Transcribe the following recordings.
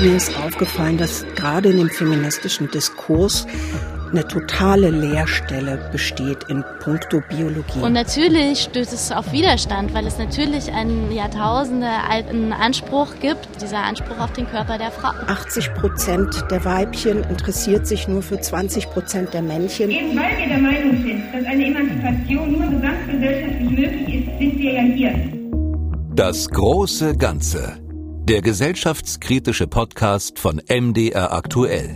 Mir ist aufgefallen, dass gerade in dem feministischen Diskurs eine totale Leerstelle besteht in puncto Biologie. Und natürlich stößt es auf Widerstand, weil es natürlich einen Jahrtausende alten Anspruch gibt, dieser Anspruch auf den Körper der Frau. 80 Prozent der Weibchen interessiert sich nur für 20 Prozent der Männchen. Eben weil wir der Meinung sind, dass eine Emanzipation nur gesamtgesellschaftlich möglich ist, sind wir ja hier. Das große Ganze. Der gesellschaftskritische Podcast von MDR aktuell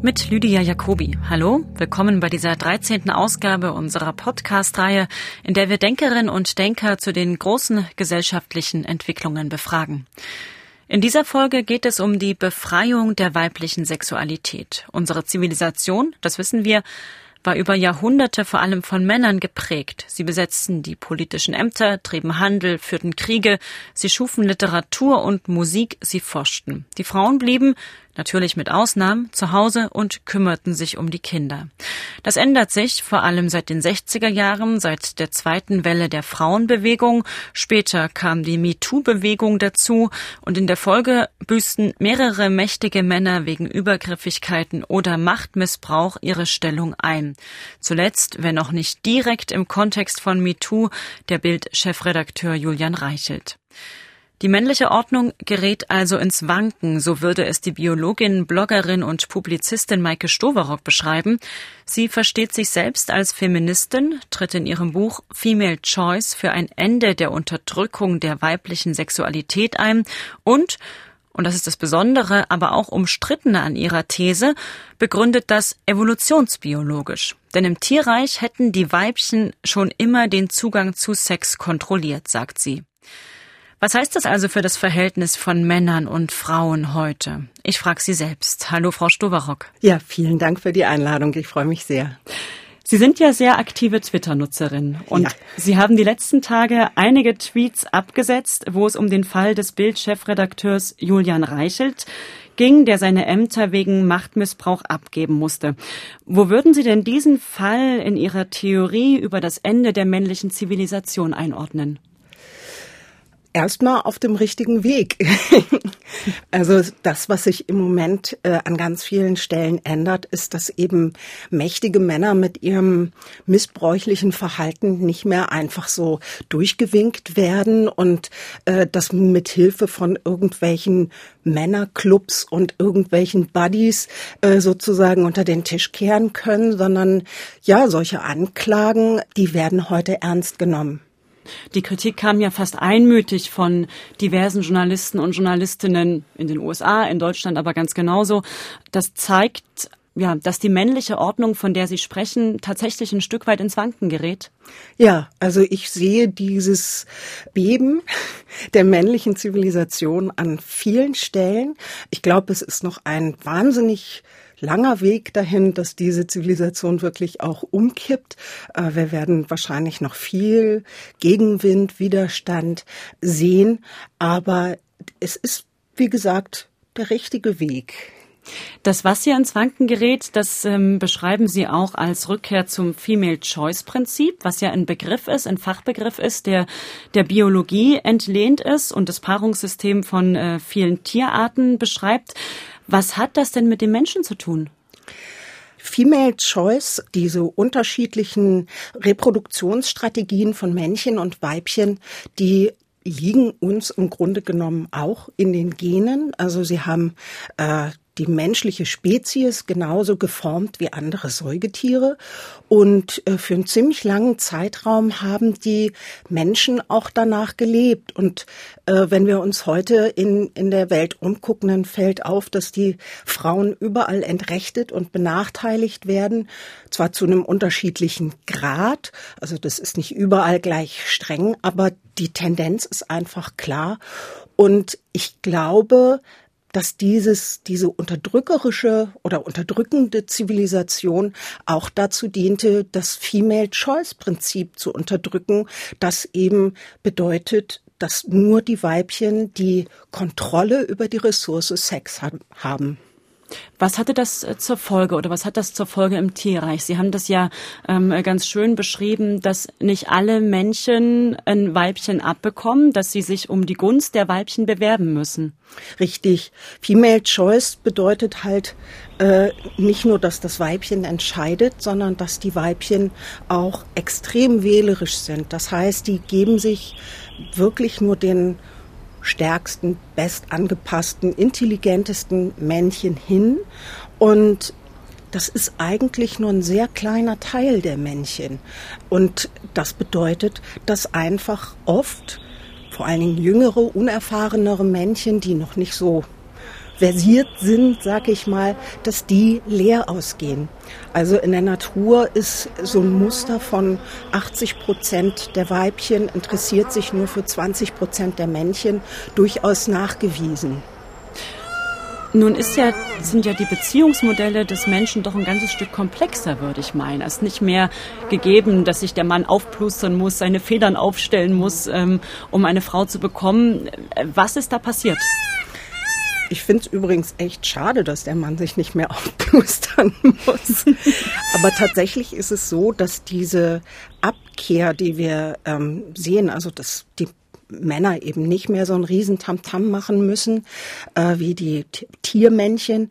mit Lydia Jacobi. Hallo, willkommen bei dieser 13. Ausgabe unserer Podcast-Reihe, in der wir Denkerinnen und Denker zu den großen gesellschaftlichen Entwicklungen befragen. In dieser Folge geht es um die Befreiung der weiblichen Sexualität. Unsere Zivilisation, das wissen wir, war über Jahrhunderte vor allem von Männern geprägt. Sie besetzten die politischen Ämter, trieben Handel, führten Kriege, sie schufen Literatur und Musik, sie forschten. Die Frauen blieben, natürlich mit Ausnahmen, zu Hause und kümmerten sich um die Kinder. Das ändert sich vor allem seit den 60er Jahren, seit der zweiten Welle der Frauenbewegung. Später kam die MeToo-Bewegung dazu und in der Folge büßten mehrere mächtige Männer wegen Übergriffigkeiten oder Machtmissbrauch ihre Stellung ein. Zuletzt, wenn auch nicht direkt im Kontext von MeToo, der Bild-Chefredakteur Julian Reichelt. Die männliche Ordnung gerät also ins Wanken, so würde es die Biologin, Bloggerin und Publizistin Maike Stoverock beschreiben. Sie versteht sich selbst als Feministin, tritt in ihrem Buch Female Choice für ein Ende der Unterdrückung der weiblichen Sexualität ein und und das ist das Besondere, aber auch umstrittene an ihrer These, begründet das evolutionsbiologisch. Denn im Tierreich hätten die Weibchen schon immer den Zugang zu Sex kontrolliert, sagt sie. Was heißt das also für das Verhältnis von Männern und Frauen heute? Ich frage Sie selbst. Hallo, Frau Stoverock. Ja, vielen Dank für die Einladung. Ich freue mich sehr. Sie sind ja sehr aktive Twitter-Nutzerin und ja. Sie haben die letzten Tage einige Tweets abgesetzt, wo es um den Fall des Bild-Chefredakteurs Julian Reichelt ging, der seine Ämter wegen Machtmissbrauch abgeben musste. Wo würden Sie denn diesen Fall in Ihrer Theorie über das Ende der männlichen Zivilisation einordnen? Erstmal auf dem richtigen Weg. also das, was sich im Moment äh, an ganz vielen Stellen ändert, ist, dass eben mächtige Männer mit ihrem missbräuchlichen Verhalten nicht mehr einfach so durchgewinkt werden und äh, das mit Hilfe von irgendwelchen Männerclubs und irgendwelchen Buddies äh, sozusagen unter den Tisch kehren können, sondern ja, solche Anklagen, die werden heute ernst genommen. Die Kritik kam ja fast einmütig von diversen Journalisten und Journalistinnen in den USA, in Deutschland aber ganz genauso. Das zeigt ja, dass die männliche Ordnung, von der Sie sprechen, tatsächlich ein Stück weit ins Wanken gerät? Ja, also ich sehe dieses Beben der männlichen Zivilisation an vielen Stellen. Ich glaube, es ist noch ein wahnsinnig langer Weg dahin, dass diese Zivilisation wirklich auch umkippt. Äh, wir werden wahrscheinlich noch viel Gegenwind, Widerstand sehen, aber es ist, wie gesagt, der richtige Weg. Das, was hier ins Wanken gerät, das ähm, beschreiben Sie auch als Rückkehr zum Female Choice Prinzip, was ja ein Begriff ist, ein Fachbegriff ist, der der Biologie entlehnt ist und das Paarungssystem von äh, vielen Tierarten beschreibt. Was hat das denn mit dem Menschen zu tun? Female Choice, diese unterschiedlichen Reproduktionsstrategien von Männchen und Weibchen, die liegen uns im Grunde genommen auch in den Genen. Also sie haben äh, die menschliche Spezies genauso geformt wie andere Säugetiere. Und äh, für einen ziemlich langen Zeitraum haben die Menschen auch danach gelebt. Und äh, wenn wir uns heute in, in der Welt umgucken, dann fällt auf, dass die Frauen überall entrechtet und benachteiligt werden. Zwar zu einem unterschiedlichen Grad. Also das ist nicht überall gleich streng, aber die Tendenz ist einfach klar. Und ich glaube, dass dieses, diese unterdrückerische oder unterdrückende Zivilisation auch dazu diente, das Female Choice Prinzip zu unterdrücken, das eben bedeutet, dass nur die Weibchen die Kontrolle über die Ressource Sex haben. Was hatte das äh, zur Folge oder was hat das zur Folge im Tierreich? Sie haben das ja ähm, ganz schön beschrieben, dass nicht alle Männchen ein Weibchen abbekommen, dass sie sich um die Gunst der Weibchen bewerben müssen. Richtig. Female Choice bedeutet halt äh, nicht nur, dass das Weibchen entscheidet, sondern dass die Weibchen auch extrem wählerisch sind. Das heißt, die geben sich wirklich nur den stärksten, bestangepassten, intelligentesten Männchen hin. Und das ist eigentlich nur ein sehr kleiner Teil der Männchen. Und das bedeutet, dass einfach oft, vor allen Dingen jüngere, unerfahrenere Männchen, die noch nicht so versiert sind, sag ich mal, dass die leer ausgehen. Also in der Natur ist so ein Muster von 80 Prozent der Weibchen interessiert sich nur für 20 Prozent der Männchen durchaus nachgewiesen. Nun ist ja, sind ja die Beziehungsmodelle des Menschen doch ein ganzes Stück komplexer, würde ich meinen. Es ist nicht mehr gegeben, dass sich der Mann aufplustern muss, seine Federn aufstellen muss, ähm, um eine Frau zu bekommen. Was ist da passiert? Ich finde es übrigens echt schade, dass der Mann sich nicht mehr aufplustern muss. Aber tatsächlich ist es so, dass diese Abkehr, die wir ähm, sehen, also dass die Männer eben nicht mehr so ein riesen Tamtam machen müssen äh, wie die Tiermännchen.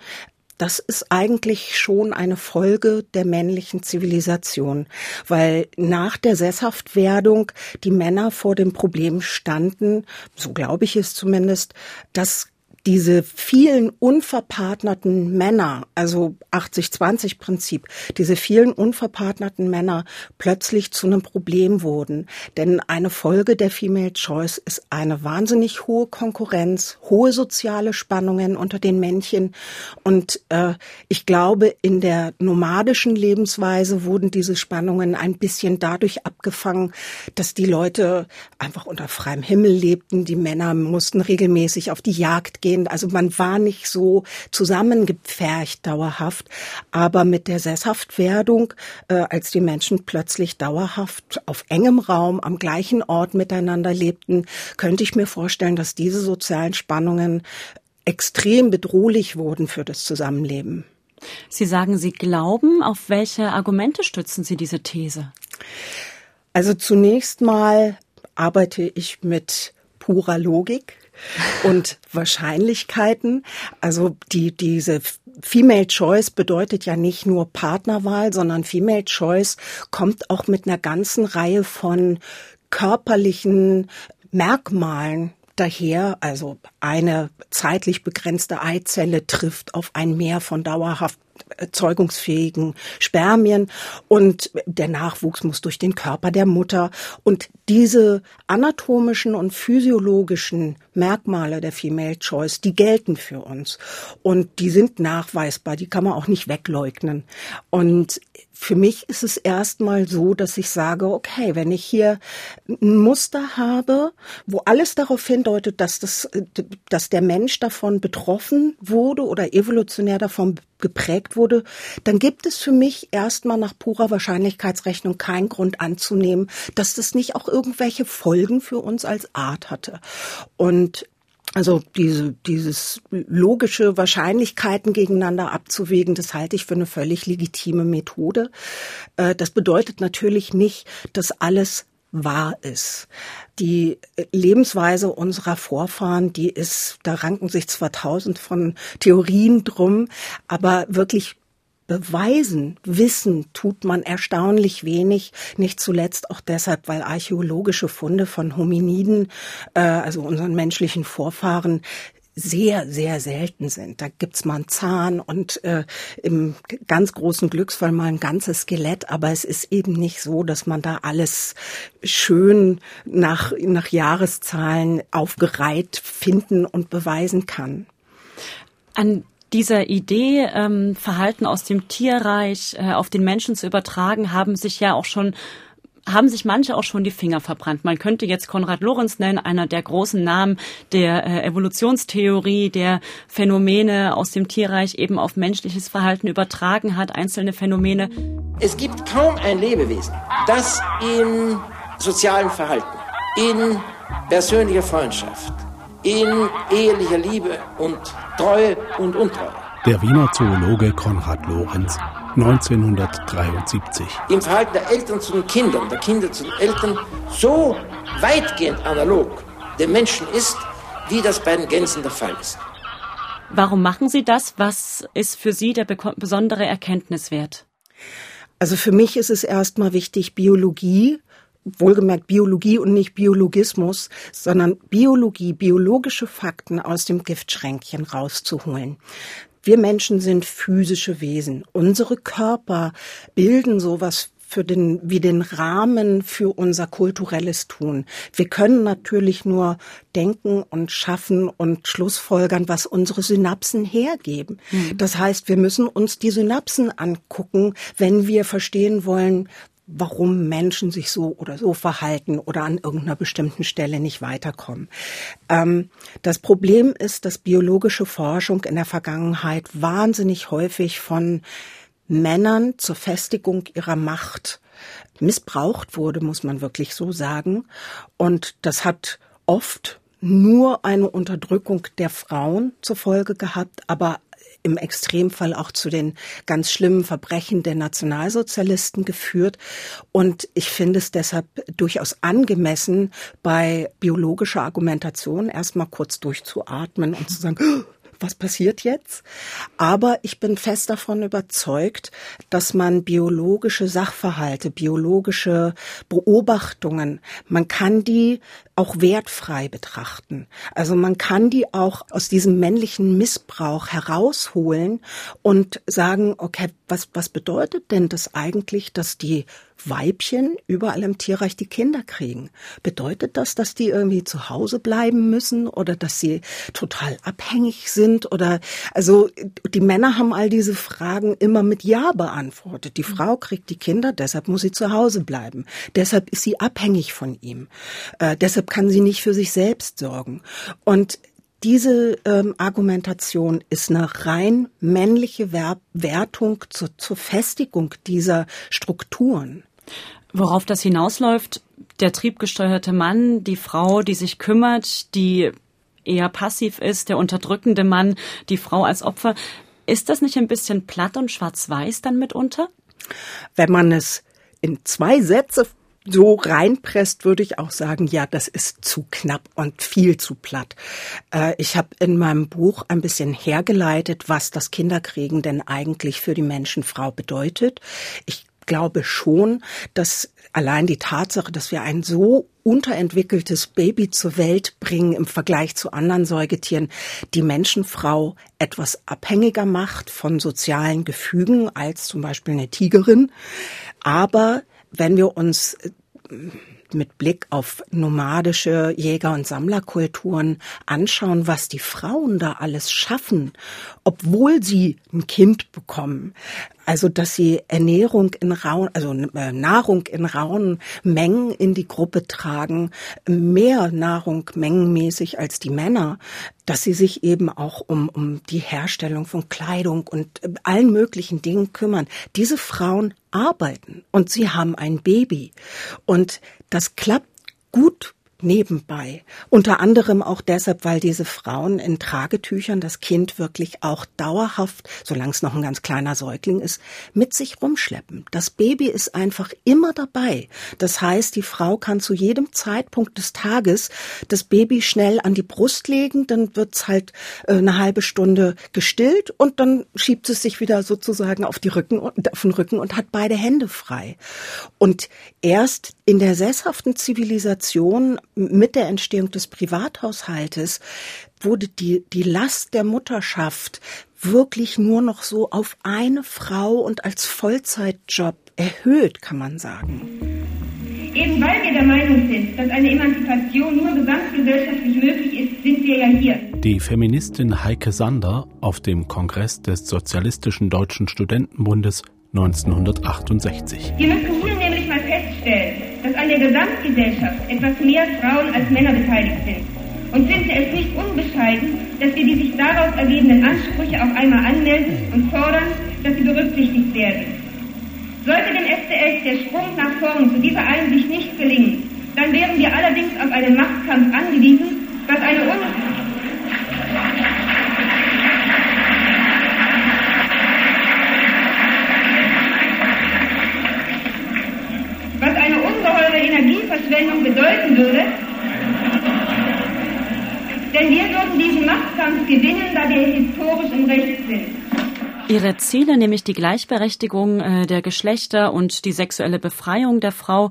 Das ist eigentlich schon eine Folge der männlichen Zivilisation, weil nach der Sesshaftwerdung die Männer vor dem Problem standen, so glaube ich es zumindest, dass diese vielen unverpartnerten Männer, also 80-20-Prinzip, diese vielen unverpartnerten Männer plötzlich zu einem Problem wurden. Denn eine Folge der Female Choice ist eine wahnsinnig hohe Konkurrenz, hohe soziale Spannungen unter den Männchen. Und äh, ich glaube, in der nomadischen Lebensweise wurden diese Spannungen ein bisschen dadurch abgefangen, dass die Leute einfach unter freiem Himmel lebten. Die Männer mussten regelmäßig auf die Jagd gehen gehen. Also man war nicht so zusammengepfercht dauerhaft. Aber mit der Sesshaftwerdung, äh, als die Menschen plötzlich dauerhaft auf engem Raum am gleichen Ort miteinander lebten, könnte ich mir vorstellen, dass diese sozialen Spannungen extrem bedrohlich wurden für das Zusammenleben. Sie sagen, Sie glauben. Auf welche Argumente stützen Sie diese These? Also zunächst mal arbeite ich mit purer Logik und Wahrscheinlichkeiten. Also die, diese Female Choice bedeutet ja nicht nur Partnerwahl, sondern Female Choice kommt auch mit einer ganzen Reihe von körperlichen Merkmalen daher, also eine zeitlich begrenzte Eizelle trifft auf ein Mehr von dauerhaft zeugungsfähigen Spermien und der Nachwuchs muss durch den Körper der Mutter und diese anatomischen und physiologischen Merkmale der Female Choice, die gelten für uns und die sind nachweisbar, die kann man auch nicht wegleugnen. Und für mich ist es erstmal so, dass ich sage, okay, wenn ich hier ein Muster habe, wo alles darauf hindeutet, dass das, dass der Mensch davon betroffen wurde oder evolutionär davon geprägt wurde, dann gibt es für mich erstmal nach purer Wahrscheinlichkeitsrechnung keinen Grund anzunehmen, dass das nicht auch irgendwelche Folgen für uns als Art hatte. Und also diese, dieses logische Wahrscheinlichkeiten gegeneinander abzuwägen, das halte ich für eine völlig legitime Methode. Äh, das bedeutet natürlich nicht, dass alles wahr ist. Die Lebensweise unserer Vorfahren, die ist, da ranken sich zwar tausend von Theorien drum, aber wirklich beweisen, wissen tut man erstaunlich wenig, nicht zuletzt auch deshalb, weil archäologische Funde von Hominiden, äh, also unseren menschlichen Vorfahren, sehr, sehr selten sind. Da gibt's mal einen Zahn und äh, im ganz großen Glücksfall mal ein ganzes Skelett, aber es ist eben nicht so, dass man da alles schön nach, nach Jahreszahlen aufgereiht finden und beweisen kann. An dieser Idee, ähm, Verhalten aus dem Tierreich äh, auf den Menschen zu übertragen, haben sich ja auch schon haben sich manche auch schon die Finger verbrannt. Man könnte jetzt Konrad Lorenz nennen, einer der großen Namen der äh, Evolutionstheorie, der Phänomene aus dem Tierreich eben auf menschliches Verhalten übertragen hat, einzelne Phänomene. Es gibt kaum ein Lebewesen, das in sozialem Verhalten, in persönlicher Freundschaft, in ehelicher Liebe und Treue und Untreue der Wiener Zoologe Konrad Lorenz 1973. Im Verhalten der Eltern zu den Kindern, der Kinder zu den Eltern, so weitgehend analog dem Menschen ist, wie das bei den Gänsen der Fall ist. Warum machen Sie das? Was ist für Sie der besondere Erkenntniswert? Also für mich ist es erstmal wichtig, Biologie wohlgemerkt Biologie und nicht Biologismus, sondern Biologie, biologische Fakten aus dem Giftschränkchen rauszuholen. Wir Menschen sind physische Wesen. Unsere Körper bilden sowas für den, wie den Rahmen für unser kulturelles Tun. Wir können natürlich nur denken und schaffen und schlussfolgern, was unsere Synapsen hergeben. Mhm. Das heißt, wir müssen uns die Synapsen angucken, wenn wir verstehen wollen, warum Menschen sich so oder so verhalten oder an irgendeiner bestimmten Stelle nicht weiterkommen. Ähm, das Problem ist, dass biologische Forschung in der Vergangenheit wahnsinnig häufig von Männern zur Festigung ihrer Macht missbraucht wurde, muss man wirklich so sagen. Und das hat oft nur eine Unterdrückung der Frauen zur Folge gehabt, aber im Extremfall auch zu den ganz schlimmen Verbrechen der Nationalsozialisten geführt. Und ich finde es deshalb durchaus angemessen, bei biologischer Argumentation erstmal kurz durchzuatmen und zu sagen, was passiert jetzt? Aber ich bin fest davon überzeugt, dass man biologische Sachverhalte, biologische Beobachtungen, man kann die auch wertfrei betrachten. Also man kann die auch aus diesem männlichen Missbrauch herausholen und sagen, okay, was, was bedeutet denn das eigentlich, dass die Weibchen überall im Tierreich die Kinder kriegen. Bedeutet das, dass die irgendwie zu Hause bleiben müssen oder dass sie total abhängig sind oder also die Männer haben all diese Fragen immer mit Ja beantwortet. Die Frau kriegt die Kinder, deshalb muss sie zu Hause bleiben. Deshalb ist sie abhängig von ihm. Äh, deshalb kann sie nicht für sich selbst sorgen. Und diese ähm, Argumentation ist eine rein männliche Wertung zur, zur Festigung dieser Strukturen. Worauf das hinausläuft, der triebgesteuerte Mann, die Frau, die sich kümmert, die eher passiv ist, der unterdrückende Mann, die Frau als Opfer. Ist das nicht ein bisschen platt und schwarz-weiß dann mitunter? Wenn man es in zwei Sätze so reinpresst, würde ich auch sagen, ja, das ist zu knapp und viel zu platt. Äh, ich habe in meinem Buch ein bisschen hergeleitet, was das Kinderkriegen denn eigentlich für die Menschenfrau bedeutet. Ich glaube schon, dass allein die Tatsache, dass wir ein so unterentwickeltes Baby zur Welt bringen im Vergleich zu anderen Säugetieren, die Menschenfrau etwas abhängiger macht von sozialen Gefügen als zum Beispiel eine Tigerin. Aber wenn wir uns äh, mit Blick auf nomadische Jäger- und Sammlerkulturen anschauen, was die Frauen da alles schaffen, obwohl sie ein Kind bekommen. Also, dass sie Ernährung in rauen, also äh, Nahrung in rauen Mengen in die Gruppe tragen, mehr Nahrung mengenmäßig als die Männer, dass sie sich eben auch um, um die Herstellung von Kleidung und äh, allen möglichen Dingen kümmern. Diese Frauen arbeiten und sie haben ein Baby. Und das klappt gut nebenbei. Unter anderem auch deshalb, weil diese Frauen in Tragetüchern das Kind wirklich auch dauerhaft, solange es noch ein ganz kleiner Säugling ist, mit sich rumschleppen. Das Baby ist einfach immer dabei. Das heißt, die Frau kann zu jedem Zeitpunkt des Tages das Baby schnell an die Brust legen, dann wird's halt äh, eine halbe Stunde gestillt und dann schiebt es sich wieder sozusagen auf die Rücken auf den Rücken und hat beide Hände frei. Und erst in der sesshaften Zivilisation mit der Entstehung des Privathaushaltes wurde die, die Last der Mutterschaft wirklich nur noch so auf eine Frau und als Vollzeitjob erhöht, kann man sagen. Eben weil wir der Meinung sind, dass eine Emanzipation nur gesamtgesellschaftlich möglich ist, sind wir ja hier. Die Feministin Heike Sander auf dem Kongress des Sozialistischen Deutschen Studentenbundes 1968. Wir müssen hier der Gesamtgesellschaft etwas mehr Frauen als Männer beteiligt sind und finde es nicht unbescheiden, dass wir die sich daraus ergebenden Ansprüche auch einmal anmelden und fordern, dass sie berücksichtigt werden. Sollte dem SDS der Sprung nach vorn zu dieser Einsicht nicht gelingen, dann wären wir allerdings auf einen Machtkampf angewiesen, was eine un Sendung bedeuten würde. Denn wir würden diesen Machtkampf gewinnen, da wir historisch im Recht sind. Ihre Ziele, nämlich die Gleichberechtigung äh, der Geschlechter und die sexuelle Befreiung der Frau,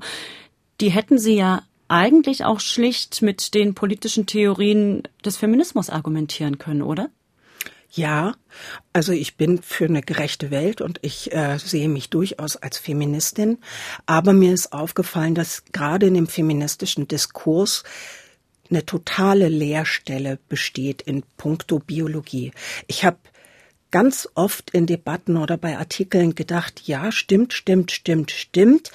die hätten Sie ja eigentlich auch schlicht mit den politischen Theorien des Feminismus argumentieren können, oder? Ja, also ich bin für eine gerechte Welt und ich äh, sehe mich durchaus als Feministin. Aber mir ist aufgefallen, dass gerade in dem feministischen Diskurs eine totale Leerstelle besteht in puncto Biologie. Ich habe ganz oft in Debatten oder bei Artikeln gedacht, ja, stimmt, stimmt, stimmt, stimmt,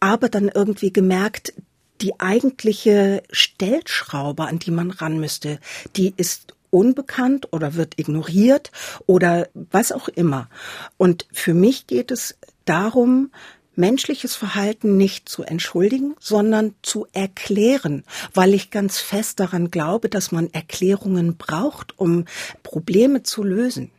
aber dann irgendwie gemerkt, die eigentliche Stellschraube, an die man ran müsste, die ist unbekannt oder wird ignoriert oder was auch immer. Und für mich geht es darum, menschliches Verhalten nicht zu entschuldigen, sondern zu erklären, weil ich ganz fest daran glaube, dass man Erklärungen braucht, um Probleme zu lösen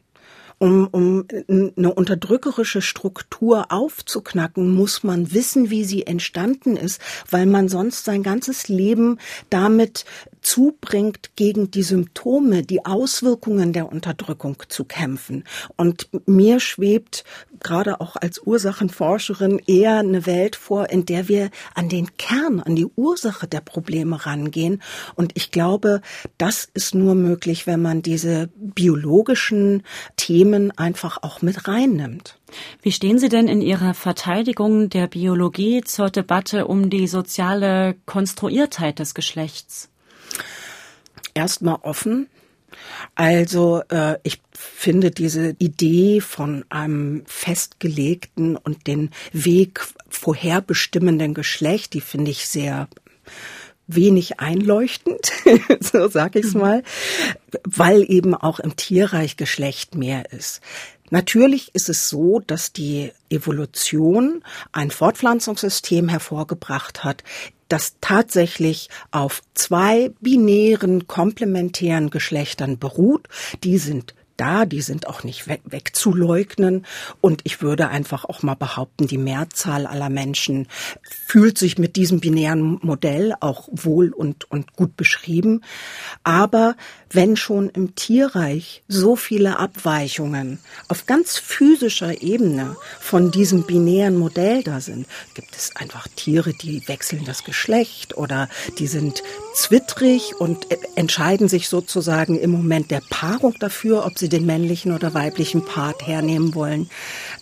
um, um eine unterdrückerische Struktur aufzuknacken, muss man wissen, wie sie entstanden ist, weil man sonst sein ganzes Leben damit zubringt, gegen die Symptome, die Auswirkungen der Unterdrückung zu kämpfen. Und mir schwebt gerade auch als Ursachenforscherin eher eine Welt vor, in der wir an den Kern, an die Ursache der Probleme rangehen. Und ich glaube, das ist nur möglich, wenn man diese biologischen Themen einfach auch mit reinnimmt. Wie stehen Sie denn in Ihrer Verteidigung der Biologie zur Debatte um die soziale Konstruiertheit des Geschlechts? Erstmal offen. Also äh, ich finde diese Idee von einem festgelegten und den Weg vorherbestimmenden Geschlecht, die finde ich sehr wenig einleuchtend, so sag ich's mhm. mal, weil eben auch im Tierreich Geschlecht mehr ist. Natürlich ist es so, dass die Evolution ein Fortpflanzungssystem hervorgebracht hat, das tatsächlich auf zwei binären komplementären Geschlechtern beruht. Die sind da, die sind auch nicht weg, wegzuleugnen. Und ich würde einfach auch mal behaupten, die Mehrzahl aller Menschen fühlt sich mit diesem binären Modell auch wohl und, und gut beschrieben. Aber wenn schon im Tierreich so viele Abweichungen auf ganz physischer Ebene von diesem binären Modell da sind, gibt es einfach Tiere, die wechseln das Geschlecht oder die sind zwittrig und entscheiden sich sozusagen im Moment der Paarung dafür, ob sie den männlichen oder weiblichen Part hernehmen wollen.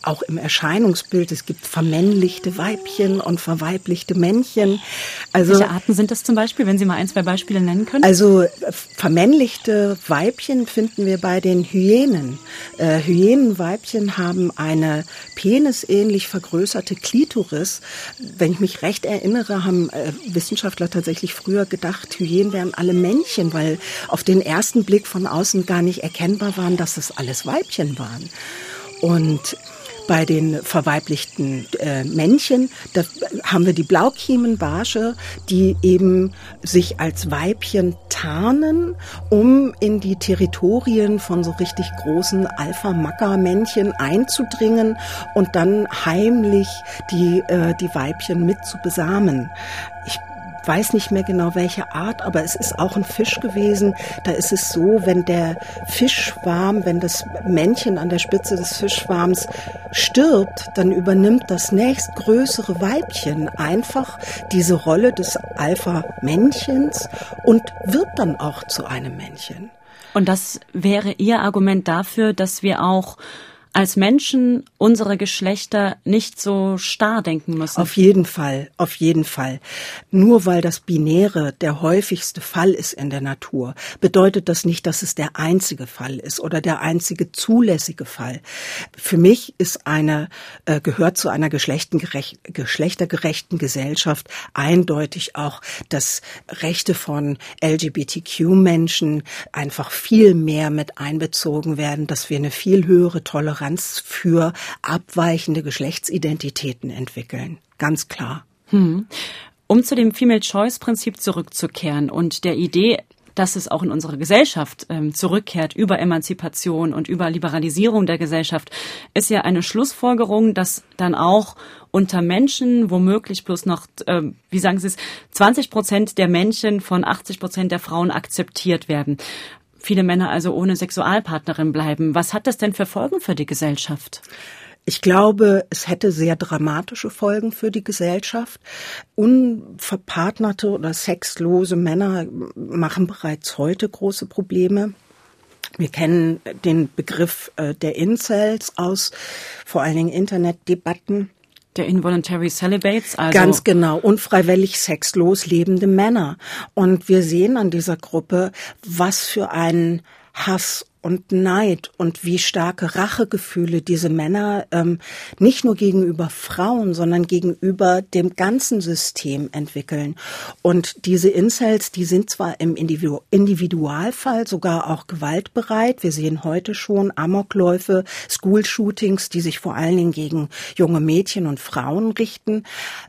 Auch im Erscheinungsbild, es gibt vermännlichte Weibchen und verweiblichte Männchen. Also, Welche Arten sind das zum Beispiel, wenn Sie mal ein, zwei Beispiele nennen können? Also vermännlichte Weibchen finden wir bei den Hyänen. Äh, Hyänenweibchen haben eine penisähnlich vergrößerte Klitoris. Wenn ich mich recht erinnere, haben äh, Wissenschaftler tatsächlich früher gedacht, Hyänen wären alle Männchen, weil auf den ersten Blick von außen gar nicht erkennbar waren, dass es alles Weibchen waren. Und bei den verweiblichten äh, Männchen, da haben wir die Blaukiemenbarsche, die eben sich als Weibchen tarnen, um in die Territorien von so richtig großen Alpha-Macker-Männchen einzudringen und dann heimlich die, äh, die Weibchen mit zu besamen. Ich weiß nicht mehr genau welche Art, aber es ist auch ein Fisch gewesen. Da ist es so, wenn der Fischschwarm, wenn das Männchen an der Spitze des Fischschwarms stirbt, dann übernimmt das nächstgrößere Weibchen einfach diese Rolle des Alpha-Männchens und wird dann auch zu einem Männchen. Und das wäre Ihr Argument dafür, dass wir auch als Menschen unsere Geschlechter nicht so starr denken müssen. Auf jeden Fall, auf jeden Fall. Nur weil das Binäre der häufigste Fall ist in der Natur, bedeutet das nicht, dass es der einzige Fall ist oder der einzige zulässige Fall. Für mich ist eine, äh, gehört zu einer geschlechtergerechten Gesellschaft eindeutig auch, dass Rechte von LGBTQ-Menschen einfach viel mehr mit einbezogen werden, dass wir eine viel höhere Toleranz Toleranz für abweichende Geschlechtsidentitäten entwickeln. Ganz klar. Hm. Um zu dem Female Choice Prinzip zurückzukehren und der Idee, dass es auch in unserer Gesellschaft ähm, zurückkehrt über Emanzipation und über Liberalisierung der Gesellschaft, ist ja eine Schlussfolgerung, dass dann auch unter Menschen womöglich bloß noch, äh, wie sagen Sie es, 20 Prozent der Männchen von 80 Prozent der Frauen akzeptiert werden. Viele Männer also ohne Sexualpartnerin bleiben. Was hat das denn für Folgen für die Gesellschaft? Ich glaube, es hätte sehr dramatische Folgen für die Gesellschaft. Unverpartnerte oder sexlose Männer machen bereits heute große Probleme. Wir kennen den Begriff äh, der Incels aus vor allen Dingen Internetdebatten. Der Involuntary Celibates, also. Ganz genau. Unfreiwillig sexlos lebende Männer. Und wir sehen an dieser Gruppe, was für einen Hass und Neid und wie starke Rachegefühle diese Männer ähm, nicht nur gegenüber Frauen, sondern gegenüber dem ganzen System entwickeln. Und diese Incels, die sind zwar im Individu Individualfall sogar auch gewaltbereit. Wir sehen heute schon Amokläufe, School-Shootings, die sich vor allen Dingen gegen junge Mädchen und Frauen richten.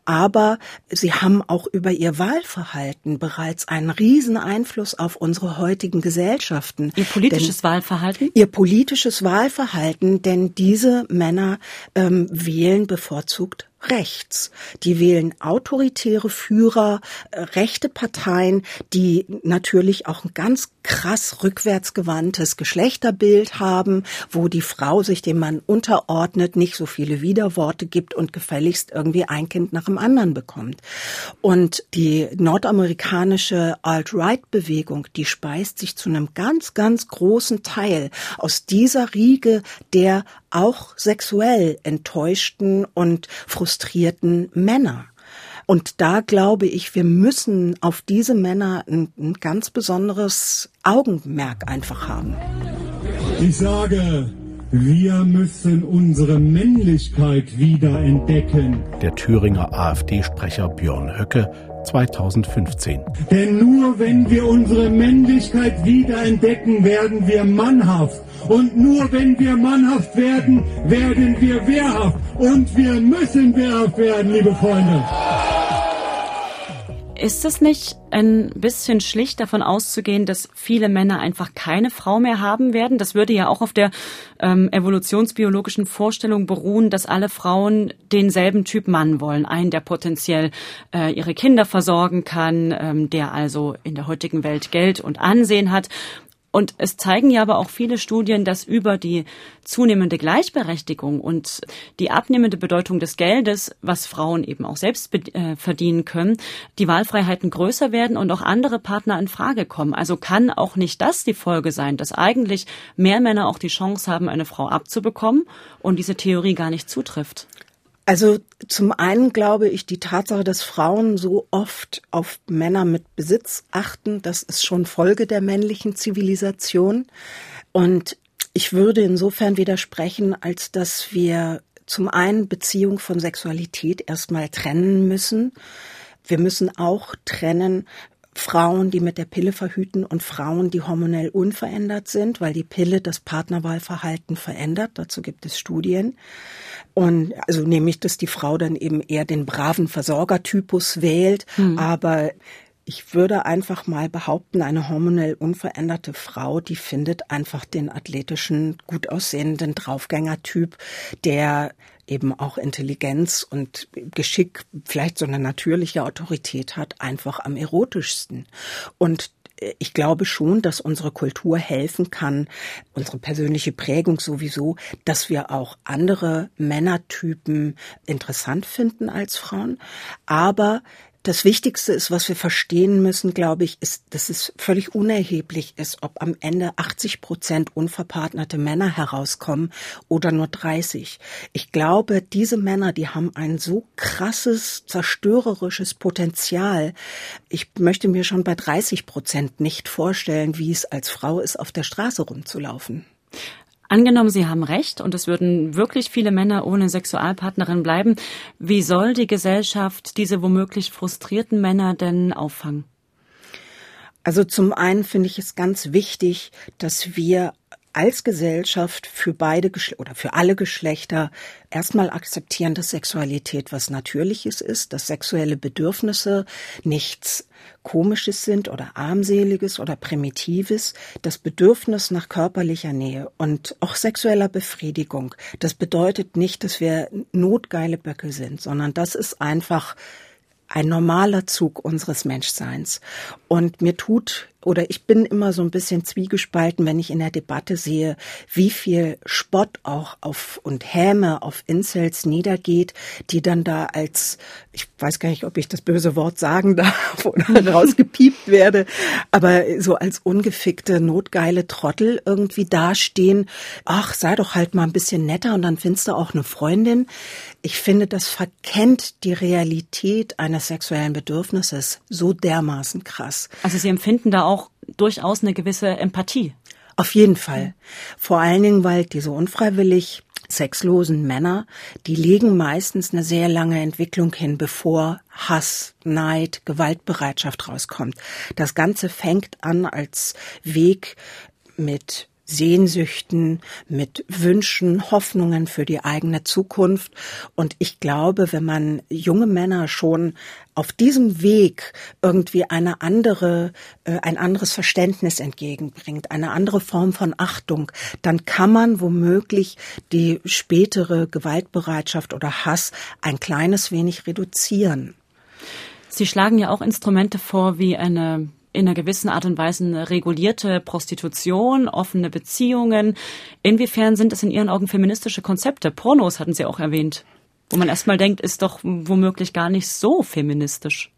Aber sie haben auch über ihr Wahlverhalten bereits einen riesen Einfluss auf unsere heutigen Gesellschaften. Ihr politisches Wahlverhalten Wahlverhalten? Ihr politisches Wahlverhalten, denn diese Männer ähm, wählen bevorzugt rechts. Die wählen autoritäre Führer, äh, rechte Parteien, die natürlich auch ein ganz krass rückwärtsgewandtes Geschlechterbild haben, wo die Frau sich dem Mann unterordnet, nicht so viele Widerworte gibt und gefälligst irgendwie ein Kind nach dem anderen bekommt. Und die nordamerikanische Alt-Right-Bewegung, die speist sich zu einem ganz, ganz großen Teil aus dieser Riege der auch sexuell enttäuschten und frustrierten Männer. Und da glaube ich, wir müssen auf diese Männer ein, ein, ganz besonderes Augenmerk einfach haben. Ich sage, wir müssen unsere Männlichkeit wieder entdecken. Der Thüringer AfD-Sprecher Björn Höcke 2015. Denn nur wenn wir unsere Männlichkeit wieder entdecken, werden wir mannhaft. Und nur wenn wir mannhaft werden, werden wir wehrhaft. Und wir müssen wehrhaft werden, liebe Freunde. Ist es nicht ein bisschen schlicht davon auszugehen, dass viele Männer einfach keine Frau mehr haben werden? Das würde ja auch auf der ähm, evolutionsbiologischen Vorstellung beruhen, dass alle Frauen denselben Typ Mann wollen. Einen, der potenziell äh, ihre Kinder versorgen kann, ähm, der also in der heutigen Welt Geld und Ansehen hat. Und es zeigen ja aber auch viele Studien, dass über die zunehmende Gleichberechtigung und die abnehmende Bedeutung des Geldes, was Frauen eben auch selbst äh, verdienen können, die Wahlfreiheiten größer werden und auch andere Partner in Frage kommen. Also kann auch nicht das die Folge sein, dass eigentlich mehr Männer auch die Chance haben, eine Frau abzubekommen und diese Theorie gar nicht zutrifft. Also zum einen glaube ich, die Tatsache, dass Frauen so oft auf Männer mit Besitz achten, das ist schon Folge der männlichen Zivilisation. Und ich würde insofern widersprechen, als dass wir zum einen Beziehung von Sexualität erstmal trennen müssen. Wir müssen auch trennen, Frauen, die mit der Pille verhüten und Frauen, die hormonell unverändert sind, weil die Pille das Partnerwahlverhalten verändert. Dazu gibt es Studien. Und also nämlich, dass die Frau dann eben eher den braven Versorgertypus wählt, mhm. aber ich würde einfach mal behaupten, eine hormonell unveränderte Frau, die findet einfach den athletischen, gut aussehenden Draufgängertyp, der eben auch Intelligenz und Geschick, vielleicht so eine natürliche Autorität hat, einfach am erotischsten. Und ich glaube schon, dass unsere Kultur helfen kann, unsere persönliche Prägung sowieso, dass wir auch andere Männertypen interessant finden als Frauen. Aber das Wichtigste ist, was wir verstehen müssen, glaube ich, ist, dass es völlig unerheblich ist, ob am Ende 80 Prozent unverpartnerte Männer herauskommen oder nur 30. Ich glaube, diese Männer, die haben ein so krasses, zerstörerisches Potenzial. Ich möchte mir schon bei 30 Prozent nicht vorstellen, wie es als Frau ist, auf der Straße rumzulaufen. Angenommen, Sie haben recht und es würden wirklich viele Männer ohne Sexualpartnerin bleiben. Wie soll die Gesellschaft diese womöglich frustrierten Männer denn auffangen? Also zum einen finde ich es ganz wichtig, dass wir als Gesellschaft für beide oder für alle Geschlechter erstmal akzeptieren, dass Sexualität was Natürliches ist, dass sexuelle Bedürfnisse nichts Komisches sind oder armseliges oder primitives, das Bedürfnis nach körperlicher Nähe und auch sexueller Befriedigung. Das bedeutet nicht, dass wir notgeile Böcke sind, sondern das ist einfach ein normaler Zug unseres Menschseins. Und mir tut oder ich bin immer so ein bisschen zwiegespalten, wenn ich in der Debatte sehe, wie viel Spott auch auf und Häme auf Incels niedergeht, die dann da als, ich weiß gar nicht, ob ich das böse Wort sagen darf oder rausgepiept werde, aber so als ungefickte, notgeile Trottel irgendwie dastehen. Ach, sei doch halt mal ein bisschen netter und dann findest du auch eine Freundin. Ich finde, das verkennt die Realität eines sexuellen Bedürfnisses so dermaßen krass. Also Sie empfinden da auch durchaus eine gewisse Empathie. Auf jeden Fall. Vor allen Dingen, weil diese unfreiwillig sexlosen Männer, die legen meistens eine sehr lange Entwicklung hin, bevor Hass, Neid, Gewaltbereitschaft rauskommt. Das Ganze fängt an als Weg mit Sehnsüchten, mit Wünschen, Hoffnungen für die eigene Zukunft. Und ich glaube, wenn man junge Männer schon auf diesem Weg irgendwie eine andere, äh, ein anderes Verständnis entgegenbringt, eine andere Form von Achtung, dann kann man womöglich die spätere Gewaltbereitschaft oder Hass ein kleines wenig reduzieren. Sie schlagen ja auch Instrumente vor wie eine in einer gewissen Art und Weise eine regulierte Prostitution, offene Beziehungen. Inwiefern sind es in Ihren Augen feministische Konzepte? Pornos hatten Sie auch erwähnt, wo man erstmal denkt, ist doch womöglich gar nicht so feministisch.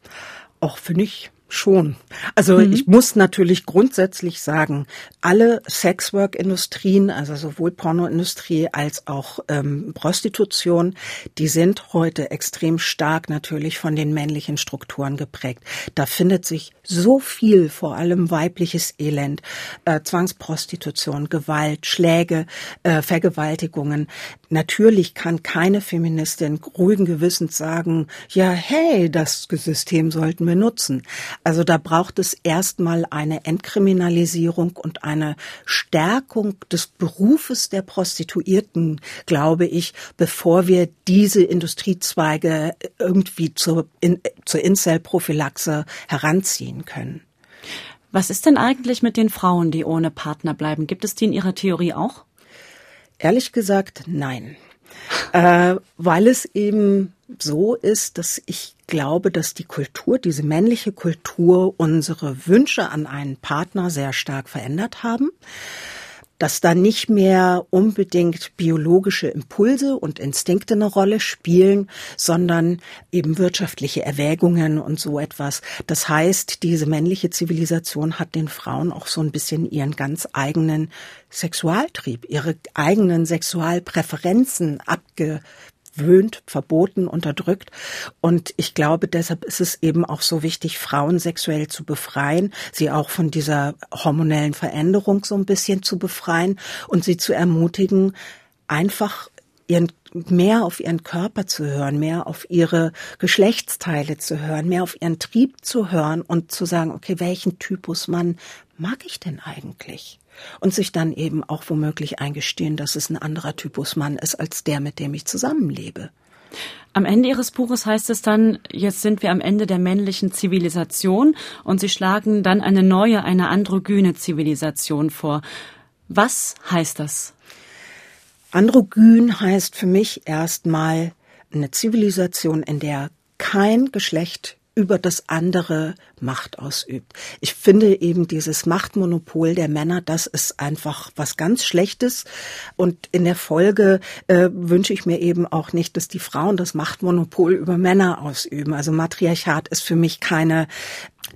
Auch für mich Schon. Also mhm. ich muss natürlich grundsätzlich sagen, alle Sexwork-Industrien, also sowohl Pornoindustrie als auch ähm, Prostitution, die sind heute extrem stark natürlich von den männlichen Strukturen geprägt. Da findet sich so viel, vor allem weibliches Elend, äh, Zwangsprostitution, Gewalt, Schläge, äh, Vergewaltigungen. Natürlich kann keine Feministin ruhigen Gewissens sagen, ja, hey, das System sollten wir nutzen. Also da braucht es erstmal eine Entkriminalisierung und eine Stärkung des Berufes der Prostituierten, glaube ich, bevor wir diese Industriezweige irgendwie zur, in, zur Incel-Prophylaxe heranziehen können. Was ist denn eigentlich mit den Frauen, die ohne Partner bleiben? Gibt es die in Ihrer Theorie auch? Ehrlich gesagt, nein. äh, weil es eben so ist, dass ich glaube, dass die Kultur, diese männliche Kultur, unsere Wünsche an einen Partner sehr stark verändert haben dass da nicht mehr unbedingt biologische Impulse und Instinkte eine Rolle spielen, sondern eben wirtschaftliche Erwägungen und so etwas. Das heißt, diese männliche Zivilisation hat den Frauen auch so ein bisschen ihren ganz eigenen Sexualtrieb, ihre eigenen Sexualpräferenzen abge verwöhnt, verboten, unterdrückt. Und ich glaube, deshalb ist es eben auch so wichtig, Frauen sexuell zu befreien, sie auch von dieser hormonellen Veränderung so ein bisschen zu befreien und sie zu ermutigen, einfach ihren mehr auf ihren Körper zu hören, mehr auf ihre Geschlechtsteile zu hören, mehr auf ihren Trieb zu hören und zu sagen, okay, welchen Typus Mann mag ich denn eigentlich? Und sich dann eben auch womöglich eingestehen, dass es ein anderer Typus Mann ist als der, mit dem ich zusammenlebe. Am Ende Ihres Buches heißt es dann, jetzt sind wir am Ende der männlichen Zivilisation und Sie schlagen dann eine neue, eine androgyne Zivilisation vor. Was heißt das? Androgyn heißt für mich erstmal eine Zivilisation, in der kein Geschlecht über das andere Macht ausübt. Ich finde eben dieses Machtmonopol der Männer, das ist einfach was ganz Schlechtes. Und in der Folge äh, wünsche ich mir eben auch nicht, dass die Frauen das Machtmonopol über Männer ausüben. Also Matriarchat ist für mich keine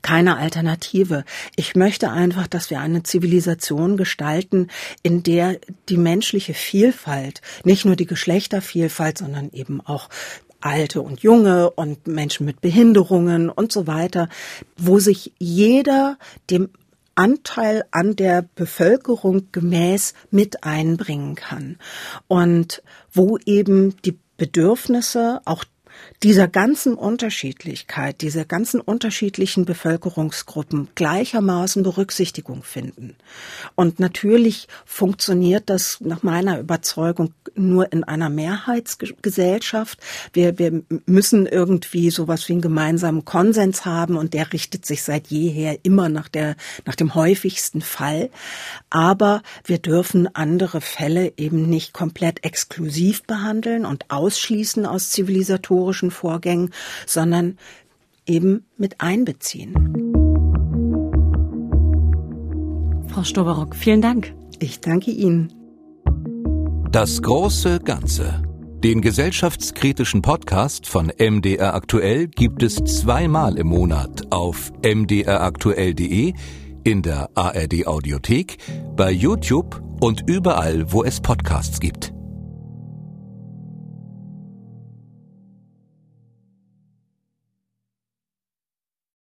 keine Alternative. Ich möchte einfach, dass wir eine Zivilisation gestalten, in der die menschliche Vielfalt, nicht nur die Geschlechtervielfalt, sondern eben auch Alte und Junge und Menschen mit Behinderungen und so weiter, wo sich jeder dem Anteil an der Bevölkerung gemäß mit einbringen kann. Und wo eben die Bedürfnisse auch dieser ganzen Unterschiedlichkeit, dieser ganzen unterschiedlichen Bevölkerungsgruppen gleichermaßen Berücksichtigung finden. Und natürlich funktioniert das nach meiner Überzeugung nur in einer Mehrheitsgesellschaft. Wir, wir müssen irgendwie sowas wie einen gemeinsamen Konsens haben und der richtet sich seit jeher immer nach der, nach dem häufigsten Fall. Aber wir dürfen andere Fälle eben nicht komplett exklusiv behandeln und ausschließen aus zivilisatorischen Vorgängen, sondern eben mit einbeziehen. Frau Stoberock, vielen Dank. Ich danke Ihnen. Das große Ganze. Den gesellschaftskritischen Podcast von MDR Aktuell gibt es zweimal im Monat auf mdraktuell.de, in der ARD Audiothek, bei YouTube und überall, wo es Podcasts gibt.